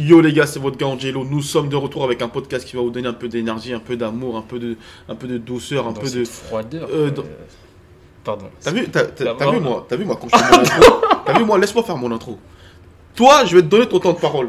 Yo les gars, c'est votre gars Angelo. Nous sommes de retour avec un podcast qui va vous donner un peu d'énergie, un peu d'amour, un peu de, un peu de douceur, un Dans peu cette de. froideur. euh, dans- euh, Pardon. T'as vu, t'as, t'as- t'as D'abord- vu moi, t'as vu moi quand je fais mon intro? T'as vu moi, laisse-moi faire mon intro. Toi, je vais te donner ton temps de parole.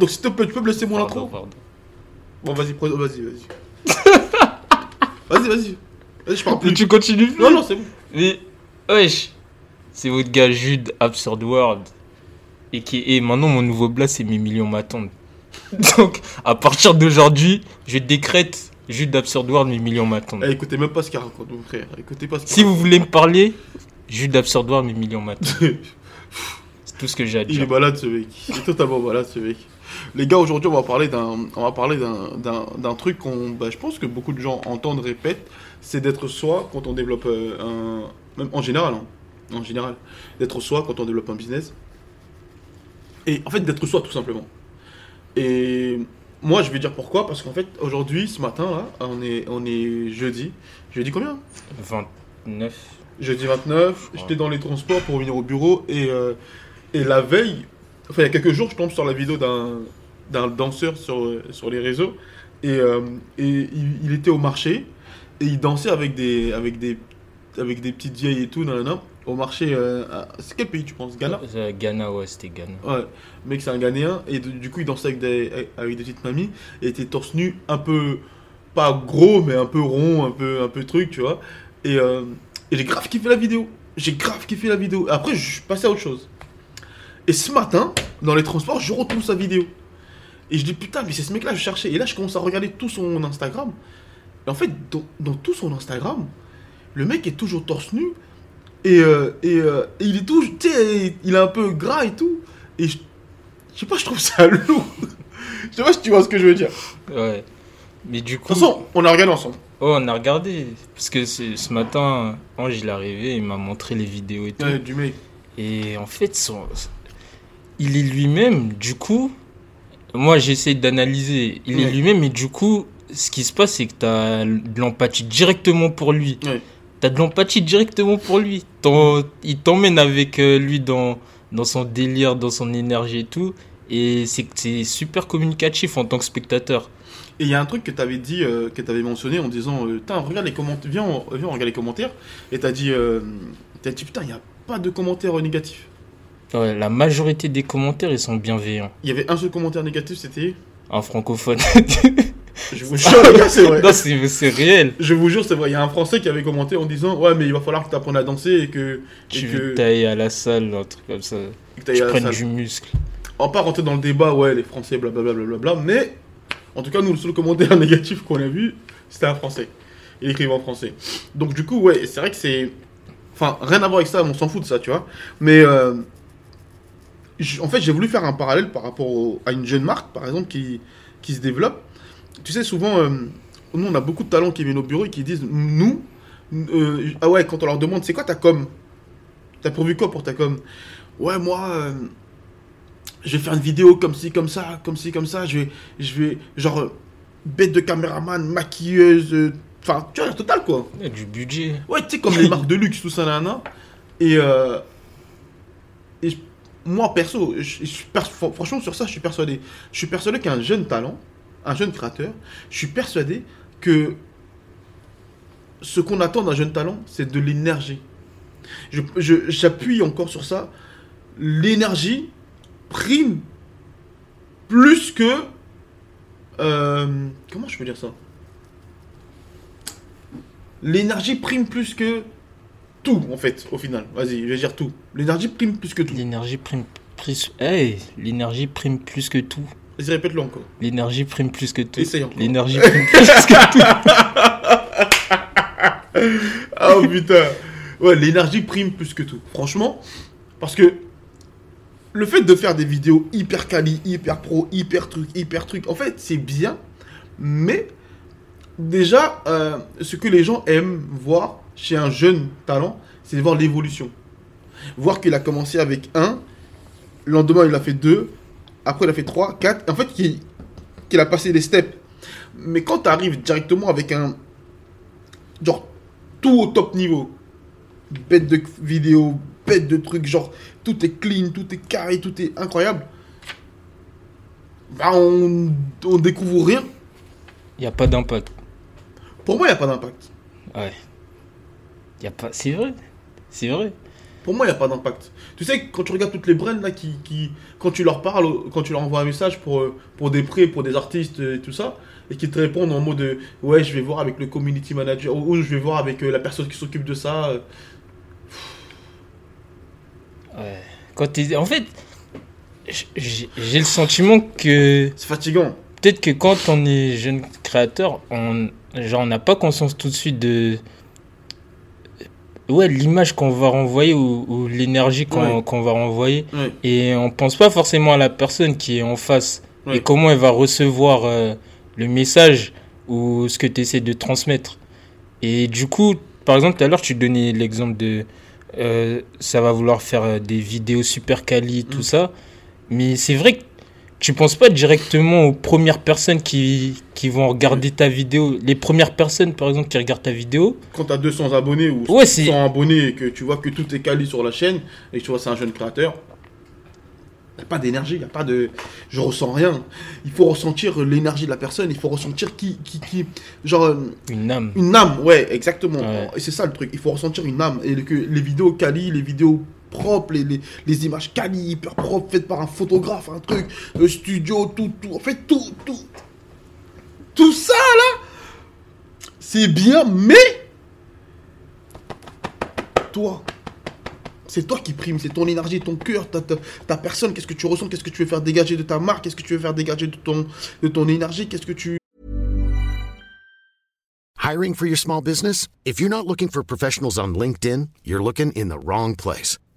Donc s'il te plaît, tu peux me laisser mon Pardon, intro pardon. Bon, vas-y, vas-y, vas-y. vas-y, vas-y. Vas-y, je parle Mais plus. tu continues plus Non, non, c'est bon. Mais, wesh, c'est votre gars Jude Absurd World. Et qui est maintenant mon nouveau blast, c'est mes millions m'attendent. Donc, à partir d'aujourd'hui, je décrète Jude Absurd World, mes millions m'attendent. Eh, écoutez même pas ce qu'il raconte, mon frère. Écoutez pas ce qu'il Si vous voulez me parler, Jude Absurd World, mes millions m'attendent. C'est tout ce que j'ai à Il est dire. malade ce mec. Il est totalement malade ce mec. Les gars, aujourd'hui, on va parler d'un, on va parler d'un, d'un, d'un truc qu'on, bah, je pense que beaucoup de gens entendent, répètent, c'est d'être soi quand on développe euh, un, même en général, hein, en général, d'être soi quand on développe un business. Et en fait, d'être soi tout simplement. Et moi, je vais dire pourquoi, parce qu'en fait, aujourd'hui, ce matin là, on est, on est jeudi. Jeudi combien? 29. Jeudi 29, j'étais dans les transports pour venir au bureau et, euh, et la veille, enfin il y a quelques jours, je tombe sur la vidéo d'un, danseur sur, sur les réseaux et, euh, et il, il était au marché et il dansait avec des, avec des, avec des petites vieilles et tout, nanana, au marché. euh, c'est quel pays tu penses Ghana? Euh, Ghana, ouais, c'était Ghana. Ouais, mec, c'est un Ghanéen et du coup il dansait avec des, avec des petites mamies et était torse nu, un peu, pas gros, mais un peu rond, un peu, un peu truc, tu vois. Et, et j'ai grave kiffé la vidéo. J'ai grave kiffé la vidéo. Après, je suis passé à autre chose. Et ce matin, dans les transports, je retrouve sa vidéo. Et je dis putain, mais c'est ce mec-là que je cherchais. Et là, je commence à regarder tout son Instagram. Et en fait, dans, dans tout son Instagram, le mec est toujours torse nu. Et, euh, et, euh, et il est toujours, tu sais, il est un peu gras et tout. Et je, je sais pas, je trouve ça lourd. je sais pas si tu vois ce que je veux dire. De Ouais. Mais du coup. toute façon, on a regardé ensemble. Oh, on a regardé. Parce que ce matin, Ange, il est arrivé, il m'a montré les vidéos et tout. Ouais, du mec. Et en fait, son... il est lui-même. Du coup, moi, j'essaie d'analyser. Il est lui-même, et du coup, ce qui se passe, c'est que tu as de l'empathie directement pour lui. Ouais. Tu as de l'empathie directement pour lui. Il t'emmène avec euh, lui dans, dans son délire, dans son énergie et tout. Et c'est super communicatif en tant que spectateur. Et il y a un truc que tu avais dit, euh, que tu avais mentionné en disant euh, regarde les commentaires, viens, on- viens, on regarde les commentaires. Et tu as dit, euh, t'as dit Putain, il n'y a pas de commentaires négatifs. Ouais, la majorité des commentaires, ils sont bienveillants. Il y avait un seul commentaire négatif, c'était. En francophone. Je vous jure, c'est vrai. non, c'est réel. Je vous jure, c'est vrai. Il y a un Français qui avait commenté en disant Ouais, mais il va falloir que tu apprennes à danser et que. Tu que, veux tailler à la salle, un truc comme ça. que Tu prennes du muscle. On pas rentrer dans le débat, ouais, les Français, blablabla, blablabla, mais en tout cas, nous, le seul commentaire négatif qu'on a vu, c'était un Français. Il écrivait en français. Donc, du coup, ouais, c'est vrai que c'est. Enfin, rien à voir avec ça, on s'en fout de ça, tu vois. Mais. euh, En fait, j'ai voulu faire un parallèle par rapport au- à une jeune marque, par exemple, qui, qui se développe. Tu sais, souvent, euh, nous, on a beaucoup de talents qui viennent au bureau et qui disent Nous, euh, ah ouais, quand on leur demande c'est quoi ta com? T'as prévu quoi pour ta com? Ouais, moi. euh, je vais faire une vidéo comme ci, comme ça, comme ci, comme ça. Je vais, je vais genre, bête de caméraman, maquilleuse, enfin, tu vois, total quoi. Il y a du budget. Ouais, tu sais, comme les marques de luxe, tout ça. Et, euh, et moi, perso, franchement, sur ça, je suis persuadé. Je suis persuadé qu'un jeune talent, un jeune créateur, je suis persuadé que ce qu'on attend d'un jeune talent, c'est de l'énergie. J'appuie encore sur ça. L'énergie prime plus que. euh, comment je peux dire ça? L'énergie prime plus que tout, en fait, au final. Vas-y, je vais dire tout. L'énergie prime plus que tout. L'énergie prime plus. Hey, l'énergie prime plus que tout. Vas-y, répète-le encore. L'énergie prime plus que tout. Essaye encore. L'énergie prime plus que tout. Oh putain Ouais, l'énergie prime plus que tout. Franchement, parce que le fait de faire des vidéos hyper quali, hyper pro, hyper truc, hyper truc, en fait, c'est bien, mais déjà, euh, ce que les gens aiment voir chez un jeune talent, c'est de voir l'évolution. Voir qu'il a commencé avec un, le lendemain il a fait deux, après il a fait trois, quatre, en fait qu'il a passé des steps. Mais quand tu arrives directement avec un. Genre, tout au top niveau, bête de vidéo, bête de trucs, genre, tout est clean, tout est carré, tout est incroyable. Bah, on, on découvre rien. Il n'y a pas d'impact. Pour moi, il n'y a pas d'impact. Ouais. Y a pas... C'est vrai. C'est vrai. Pour moi, il n'y a pas d'impact. Tu sais, quand tu regardes toutes les brands là, qui, qui, quand tu leur parles, quand tu leur envoies un message pour, euh, pour des prêts, pour des artistes et tout ça, et qu'ils te répondent en mode euh, Ouais, je vais voir avec le community manager, ou, je vais voir avec euh, la personne qui s'occupe de ça. Ouais. Quand. En fait, j'ai j'ai le sentiment que C'est fatigant. peut-être que quand on est jeune créateur, on genre on n'a pas conscience tout de suite de ouais l'image qu'on va renvoyer ou, ou l'énergie qu'on Ouais. va renvoyer Ouais. et on pense pas forcément à la personne qui est en face Ouais. et comment elle va recevoir euh, le message ou ce que tu essaies de transmettre. Et du coup, par exemple, tout à l'heure, tu donnais l'exemple de euh, ça va vouloir faire euh, des vidéos super quali, tout Mm. ça. Mais c'est vrai que tu penses pas directement aux premières personnes qui, qui vont regarder ta vidéo? Les premières personnes, par exemple, qui regardent ta vidéo? Quand tu as 200 abonnés ou Ouais, c'est- 100 abonnés et que tu vois que tout est quali sur la chaîne et que tu vois c'est un jeune créateur, il n'y a pas d'énergie, il n'y a pas de. Je ressens rien. Il faut ressentir l'énergie de la personne, il faut ressentir qui. qui, qui genre. euh, Une âme. Une âme, ouais, exactement. Ouais. Et c'est ça le truc. Il faut ressentir une âme. Et que les vidéos quali, les vidéos propres, les, les, images quali, hyper propres, faites par un photographe, un truc, le studio, tout, tout. En fait, tout, tout. Tout ça, là, c'est bien, mais. Toi. C'est toi qui prime, c'est ton énergie, ton cœur, ta, ta, ta personne, qu'est-ce que tu ressens, qu'est-ce que tu veux faire dégager de ta marque, qu'est-ce que tu veux faire dégager de ton, de ton énergie, qu'est-ce que tu, Hiring for your small business? If you're not looking for professionals on LinkedIn, you're looking in the wrong place.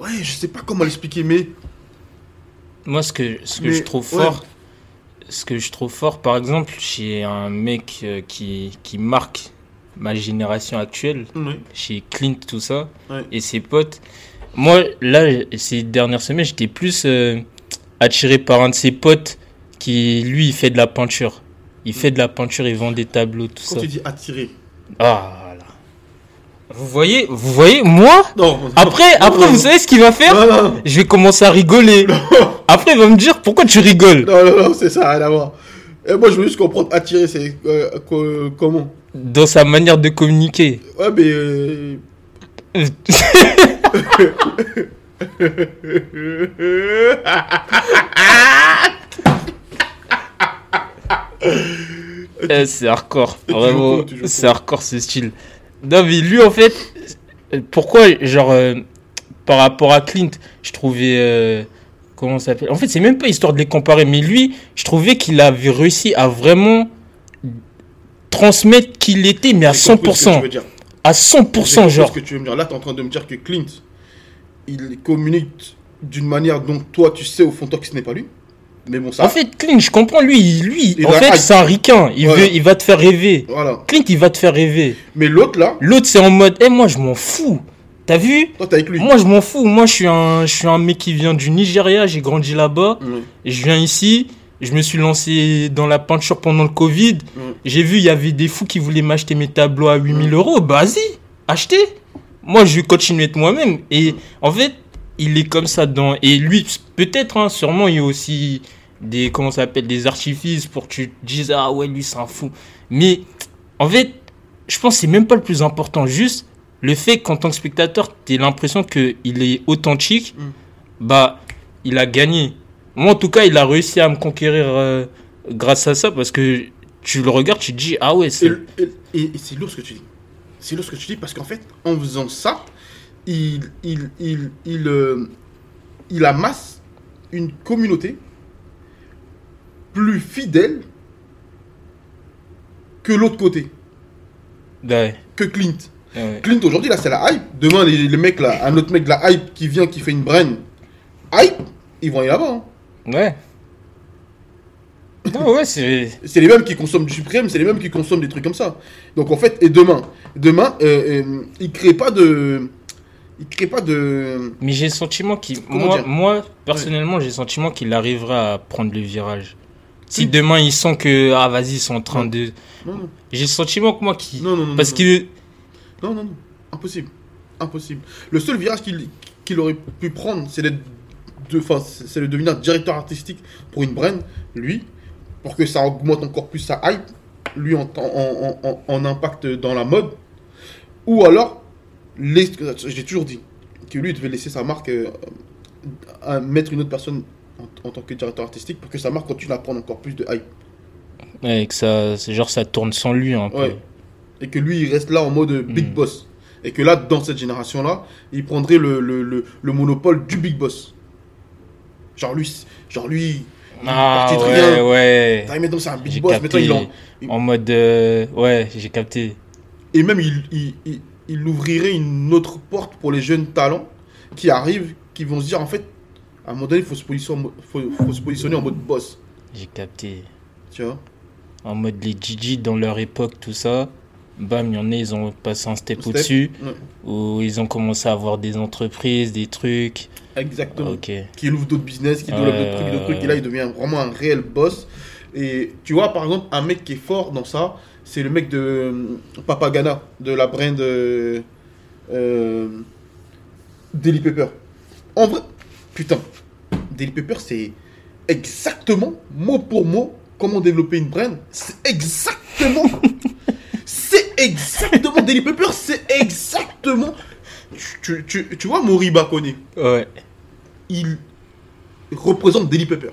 Ouais, je sais pas comment l'expliquer, mais Moi, ce que, ce que Mais, je trouve ouais. fort, ce que je trouve fort, par exemple, chez un mec euh, qui, qui marque ma génération actuelle, chez Clint, tout ça, Ouais. et ses potes. Moi, là, ces dernières semaines, j'étais plus euh, attiré par un de ses potes qui, lui, il fait de la peinture. Il fait de la peinture, il vend des tableaux, tout Quand ça. tu dis attirer. Ah. Vous voyez, vous voyez, moi, Non. après, non, après, non, vous savez ce qu'il va faire Non, non, non. Je vais commencer à rigoler. Après, il va me dire pourquoi tu rigoles. Non, non, non, c'est ça, rien à voir. Et moi, je veux juste comprendre attirer, c'est euh, co- comment? Dans sa manière de communiquer. Ouais, mais. euh, Eh, c'est hardcore. Vraiment, c'est hardcore ce style. Non, mais lui, en fait, pourquoi, genre, euh, par rapport à Clint, je trouvais. euh, comment ça s'appelle? En fait, c'est même pas histoire de les comparer, mais lui, je trouvais qu'il avait réussi à vraiment transmettre qui il était, mais à j'ai compris ce que tu 100%. veux dire. À J'ai 100%, compris genre. ce que tu veux me dire. Là, tu es en train de me dire que Clint, il communique d'une manière dont toi, tu sais au fond de toi que ce n'est pas lui. Mais bon, ça. En fait, Clint, je comprends, lui, lui, Il en va fait, c'est un ricain. Il, Voilà. veut, il va te faire rêver. Voilà. Clint, il va te faire rêver. Mais l'autre, là, L'autre, c'est en mode, eh, moi, je m'en fous. T'as vu Toi, t'es avec lui. Moi, je m'en fous. Moi, je suis un, je suis un mec qui vient du Nigeria. J'ai grandi là-bas. Et je viens ici. Je me suis lancé dans la peinture pendant le Covid. J'ai vu, il y avait des fous qui voulaient m'acheter mes tableaux à 8000 euros. Bah, vas-y, achetez. Moi, je vais continuer de moi-même. Et en fait, il est comme ça dans. Et lui, peut-être, hein, sûrement, il a aussi des. Comment ça s'appelle Des artifices pour que tu te dises, ah ouais, lui, c'est un fou. Mais en fait, je pense que c'est même pas le plus important. Juste le fait qu'en tant que spectateur, tu l'impression qu'il est authentique, Mm. bah, il a gagné. Moi, en tout cas, il a réussi à me conquérir euh, grâce à ça parce que tu le regardes, tu te dis, ah ouais, c'est. et- et- et c'est lourd ce que tu dis. C'est lourd ce que tu dis parce qu'en fait, en faisant ça, il, il, il, il, euh, il amasse une communauté plus fidèle que l'autre côté, Ouais, que Clint. ouais. Clint aujourd'hui là c'est la hype. Demain les, les mecs là, un autre mec de la hype qui vient qui fait une brain hype, ils vont aller là-bas. hein. Ouais. Non, ouais, c'est. C'est les mêmes qui consomment du suprême, c'est les mêmes qui consomment des trucs comme ça. Donc en fait, et demain, demain, euh, euh, ils créent pas de, ils créent pas de, Mais j'ai le sentiment qu'il. Moi, personnellement, j'ai le sentiment qu'il arrivera à prendre le virage. Si Oui. demain ils sentent que. Ah, vas-y, ils sont en train Non. de. J'ai le sentiment que moi qui. non non non. Parce que. non non non, impossible, impossible. Le seul virage qu'il aurait pu prendre, c'est d'être, de, enfin, c'est de devenir directeur artistique pour une brand, lui, pour que ça augmente encore plus sa hype, lui en, en, en, impact dans la mode, ou alors, j'ai toujours dit que lui il devait laisser sa marque euh, à mettre une autre personne en, tant que directeur artistique pour que sa marque continue à prendre encore plus de hype. Ouais, que ça. C'est genre ça tourne sans lui un peu. Ouais. Et que lui, il reste là en mode euh, big Mm. boss. Et que là, dans cette génération-là, il prendrait le, le, le, le monopole du big boss. Genre lui, genre lui, Ah, ouais, rien. ouais. Maintenant c'est un big boss. capté. Maintenant, il en- En mode. euh, Ouais, j'ai capté. Et même, il, il, il, il ouvrirait une autre porte pour les jeunes talents qui arrivent, qui vont se dire, en fait, à un moment donné, il faut se positionner, en mo- faut, faut se positionner en mode boss. J'ai capté. Tu vois? En mode les Gigi dans leur époque, tout ça. Bam, il y en a, ils ont passé un step, Step. au-dessus. Ouais, Où ils ont commencé à avoir des entreprises, des trucs. Exactement. Ok. qui ouvre d'autres business, qui développe Ouais, d'autres trucs, d'autres trucs, et là il devient vraiment un réel boss. Et tu vois, par exemple, un mec qui est fort dans ça, c'est le mec de euh, Papagana, de la brand euh, euh, Daily Pepper. En vrai, putain, Daily Pepper, c'est exactement, mot pour mot, comment développer une brand. C'est exactement, c'est exactement, Daily Pepper, c'est exactement. Tu, tu, tu vois, Moriba Kone Ouais. il représente Daily Pepper.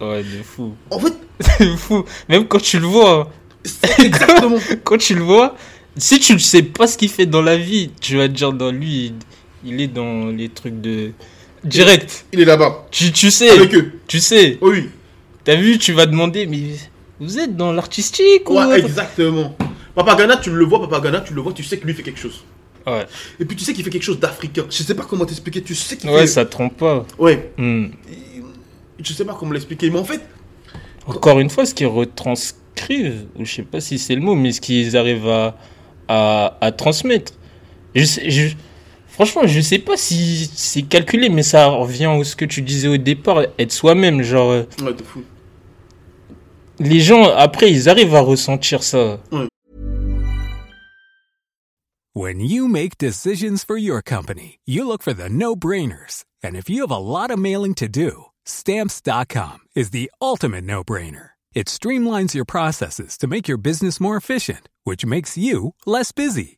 Ouais, de fou. En fait, C'est fou. Même quand tu le vois, c'est exactement. quand tu le vois, si tu ne sais pas ce qu'il fait dans la vie, tu vas te dire dans lui, il, il est dans les trucs de. Direct. Il est là-bas, Tu, tu sais. avec eux. Tu sais. Oh oui, T'as vu, tu vas demander, mais vous êtes dans l'artistique ou. ouais, exactement. Papagana, tu le vois, Papagana, tu le vois, tu sais que lui fait quelque chose. Ouais. Et puis tu sais qu'il fait quelque chose d'africain. Je sais pas comment t'expliquer, tu sais qu'il Ouais, fait. ça trompe pas. Ouais, Hmm. je sais pas comment l'expliquer, mais en fait, Encore une fois, ce qu'ils retranscrivent, ou je sais pas si c'est le mot, mais ce qu'ils arrivent à, à, à transmettre. Je sais- je- franchement, je sais pas si c'est calculé, mais ça revient à ce que tu disais au départ, être soi-même. Genre, euh, ouais, de fou. les gens, après, ils arrivent à ressentir ça. When you make decisions for your company, you look for the no brainers. And if you have a lot of mailing to do, stamps.com is the ultimate no brainer. It streamlines your processes to make your business more efficient, which makes you less busy.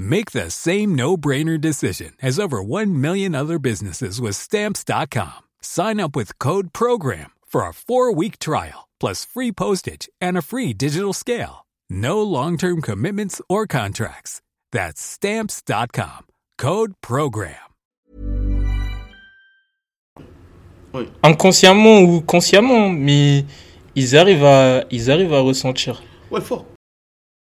Make the same no-brainer decision as over 1 million other businesses with stamps.com. Sign up with code program for a 4-week trial plus free postage and a free digital scale. No long-term commitments or contracts. That's stamps.com. Code program. Oui. Inconsciemment ou consciemment, mais ils arrivent à, ils arrivent à ressentir. Ouais, fort.